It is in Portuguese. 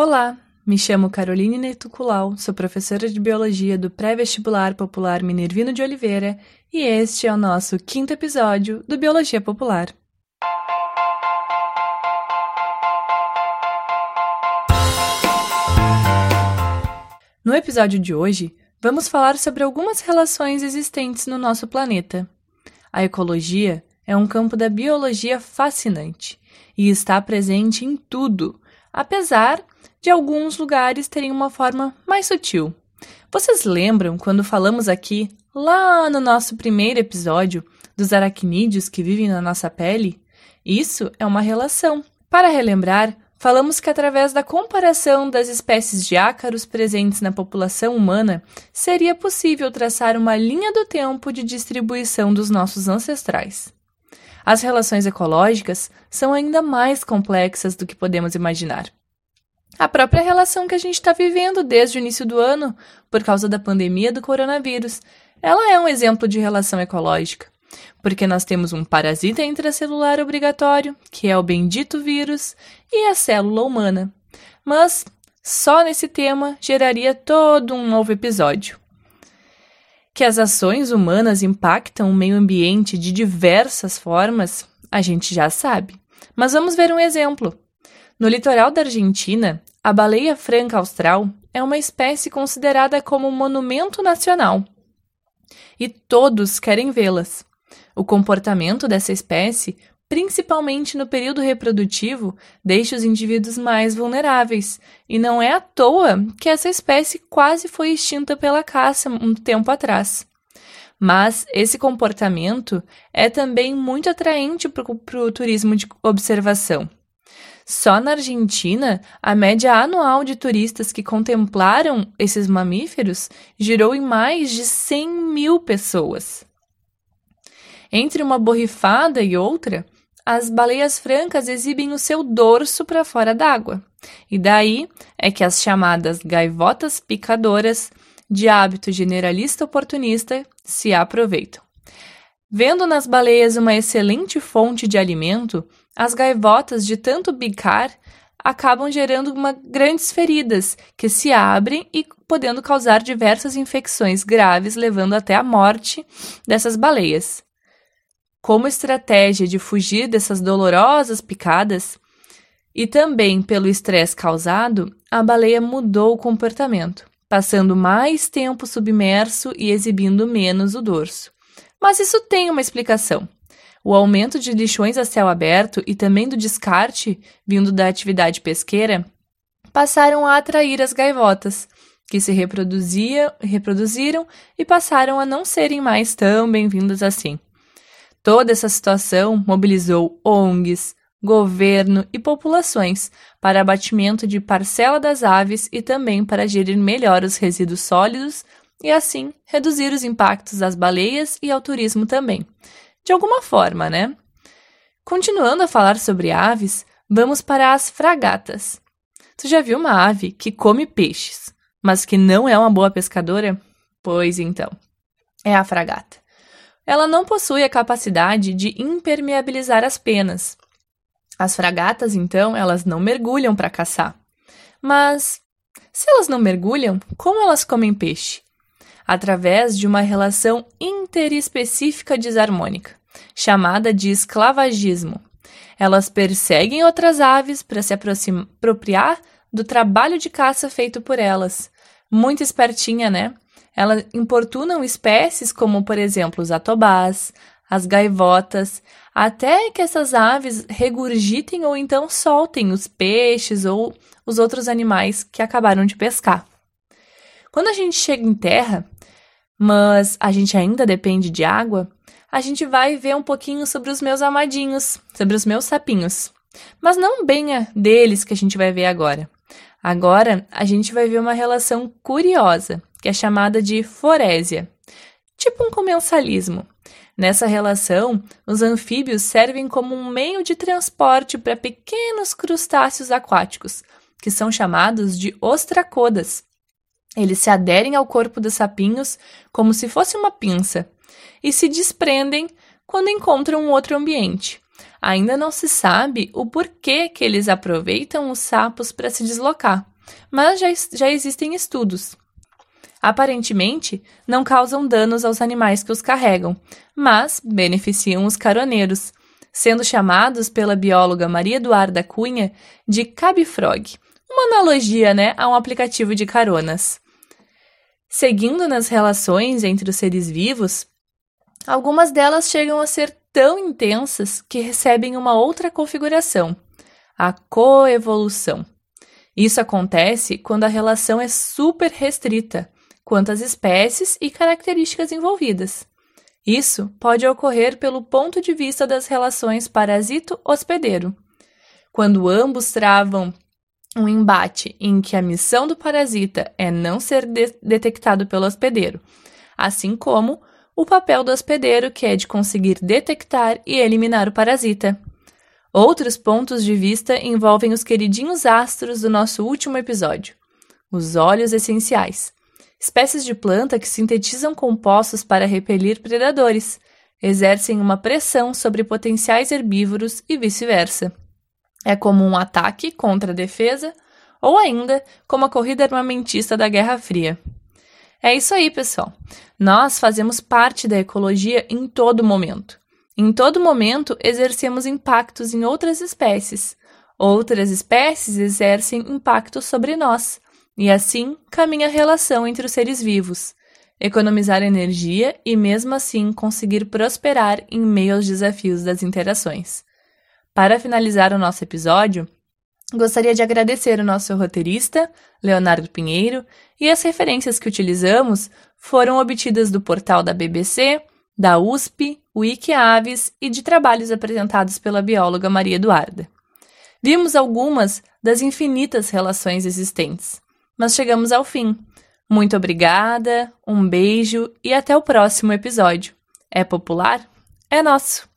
Olá, me chamo Caroline Netuculau, sou professora de Biologia do Pré-Vestibular Popular Minervino de Oliveira e este é o nosso quinto episódio do Biologia Popular. No episódio de hoje, vamos falar sobre algumas relações existentes no nosso planeta. A ecologia é um campo da biologia fascinante e está presente em tudo, apesar de alguns lugares terem uma forma mais sutil. Vocês lembram quando falamos aqui, lá no nosso primeiro episódio, dos aracnídeos que vivem na nossa pele? Isso é uma relação. Para relembrar, falamos que através da comparação das espécies de ácaros presentes na população humana, seria possível traçar uma linha do tempo de distribuição dos nossos ancestrais. As relações ecológicas são ainda mais complexas do que podemos imaginar. A própria relação que a gente está vivendo desde o início do ano, por causa da pandemia do coronavírus, ela é um exemplo de relação ecológica, porque nós temos um parasita intracelular obrigatório, que é o bendito vírus, e a célula humana. Mas só nesse tema geraria todo um novo episódio. Que as ações humanas impactam o meio ambiente de diversas formas, a gente já sabe. Mas vamos ver um exemplo. No litoral da Argentina, a baleia franca austral é uma espécie considerada como monumento nacional. E todos querem vê-las. O comportamento dessa espécie, principalmente no período reprodutivo, deixa os indivíduos mais vulneráveis, e não é à toa que essa espécie quase foi extinta pela caça um tempo atrás. Mas esse comportamento é também muito atraente para o turismo de observação. Só na Argentina, a média anual de turistas que contemplaram esses mamíferos girou em mais de 100 mil pessoas. Entre uma borrifada e outra, as baleias francas exibem o seu dorso para fora d'água. E daí é que as chamadas gaivotas picadoras, de hábito generalista oportunista, se aproveitam. Vendo nas baleias uma excelente fonte de alimento, as gaivotas, de tanto bicar, acabam gerando uma, grandes feridas que se abrem e podendo causar diversas infecções graves, levando até a morte dessas baleias. Como estratégia de fugir dessas dolorosas picadas, e também pelo estresse causado, a baleia mudou o comportamento, passando mais tempo submerso e exibindo menos o dorso. Mas isso tem uma explicação. O aumento de lixões a céu aberto e também do descarte vindo da atividade pesqueira passaram a atrair as gaivotas, que se reproduzia, reproduziram e passaram a não serem mais tão bem-vindas assim. Toda essa situação mobilizou ONGs, governo e populações para abatimento de parcela das aves e também para gerir melhor os resíduos sólidos e assim reduzir os impactos às baleias e ao turismo também, de alguma forma, né? Continuando a falar sobre aves, vamos para as fragatas. Tu já viu uma ave que come peixes, mas que não é uma boa pescadora? Pois então, é a fragata. Ela não possui a capacidade de impermeabilizar as penas. As fragatas, então, elas não mergulham para caçar. Mas, se elas não mergulham, como elas comem peixe? Através de uma relação interespecífica desarmônica chamada de esclavagismo. Elas perseguem outras aves para se apropriar do trabalho de caça feito por elas. Muito espertinha, né? Elas importunam espécies como, por exemplo, os atobás, as gaivotas, até que essas aves regurgitem ou então soltem os peixes ou os outros animais que acabaram de pescar. Quando a gente chega em terra, mas a gente ainda depende de água, a gente vai ver um pouquinho sobre os meus amadinhos, sobre os meus sapinhos. Mas não bem a deles que a gente vai ver agora. Agora a gente vai ver uma relação curiosa, que é chamada de forésia, tipo um comensalismo. Nessa relação, os anfíbios servem como um meio de transporte para pequenos crustáceos aquáticos, que são chamados de ostracodas. Eles se aderem ao corpo dos sapinhos como se fosse uma pinça e se desprendem quando encontram um outro ambiente. Ainda não se sabe o porquê que eles aproveitam os sapos para se deslocar, mas já, já existem estudos. Aparentemente, não causam danos aos animais que os carregam, mas beneficiam os caroneiros, sendo chamados pela bióloga Maria Eduarda Cunha de cabifrog, uma analogia né, a um aplicativo de caronas. Seguindo nas relações entre os seres vivos, algumas delas chegam a ser tão intensas que recebem uma outra configuração, a coevolução. Isso acontece quando a relação é super restrita quanto às espécies e características envolvidas. Isso pode ocorrer pelo ponto de vista das relações parasito-hospedeiro, quando ambos travam um embate em que a missão do parasita é não ser de detectado pelo hospedeiro, assim como o papel do hospedeiro, que é de conseguir detectar e eliminar o parasita. Outros pontos de vista envolvem os queridinhos astros do nosso último episódio, os óleos essenciais, espécies de planta que sintetizam compostos para repelir predadores, exercem uma pressão sobre potenciais herbívoros e vice-versa. É como um ataque contra a defesa ou ainda como a corrida armamentista da Guerra Fria. É isso aí, pessoal. Nós fazemos parte da ecologia em todo momento. Em todo momento, exercemos impactos em outras espécies. Outras espécies exercem impactos sobre nós. E assim caminha a relação entre os seres vivos. Economizar energia e, mesmo assim, conseguir prosperar em meio aos desafios das interações. Para finalizar o nosso episódio, Gostaria de agradecer o nosso roteirista, Leonardo Pinheiro, e as referências que utilizamos foram obtidas do portal da BBC, da USP, Wikiaves e de trabalhos apresentados pela bióloga Maria Eduarda. Vimos algumas das infinitas relações existentes, mas chegamos ao fim. Muito obrigada, um beijo e até o próximo episódio. É popular? É nosso!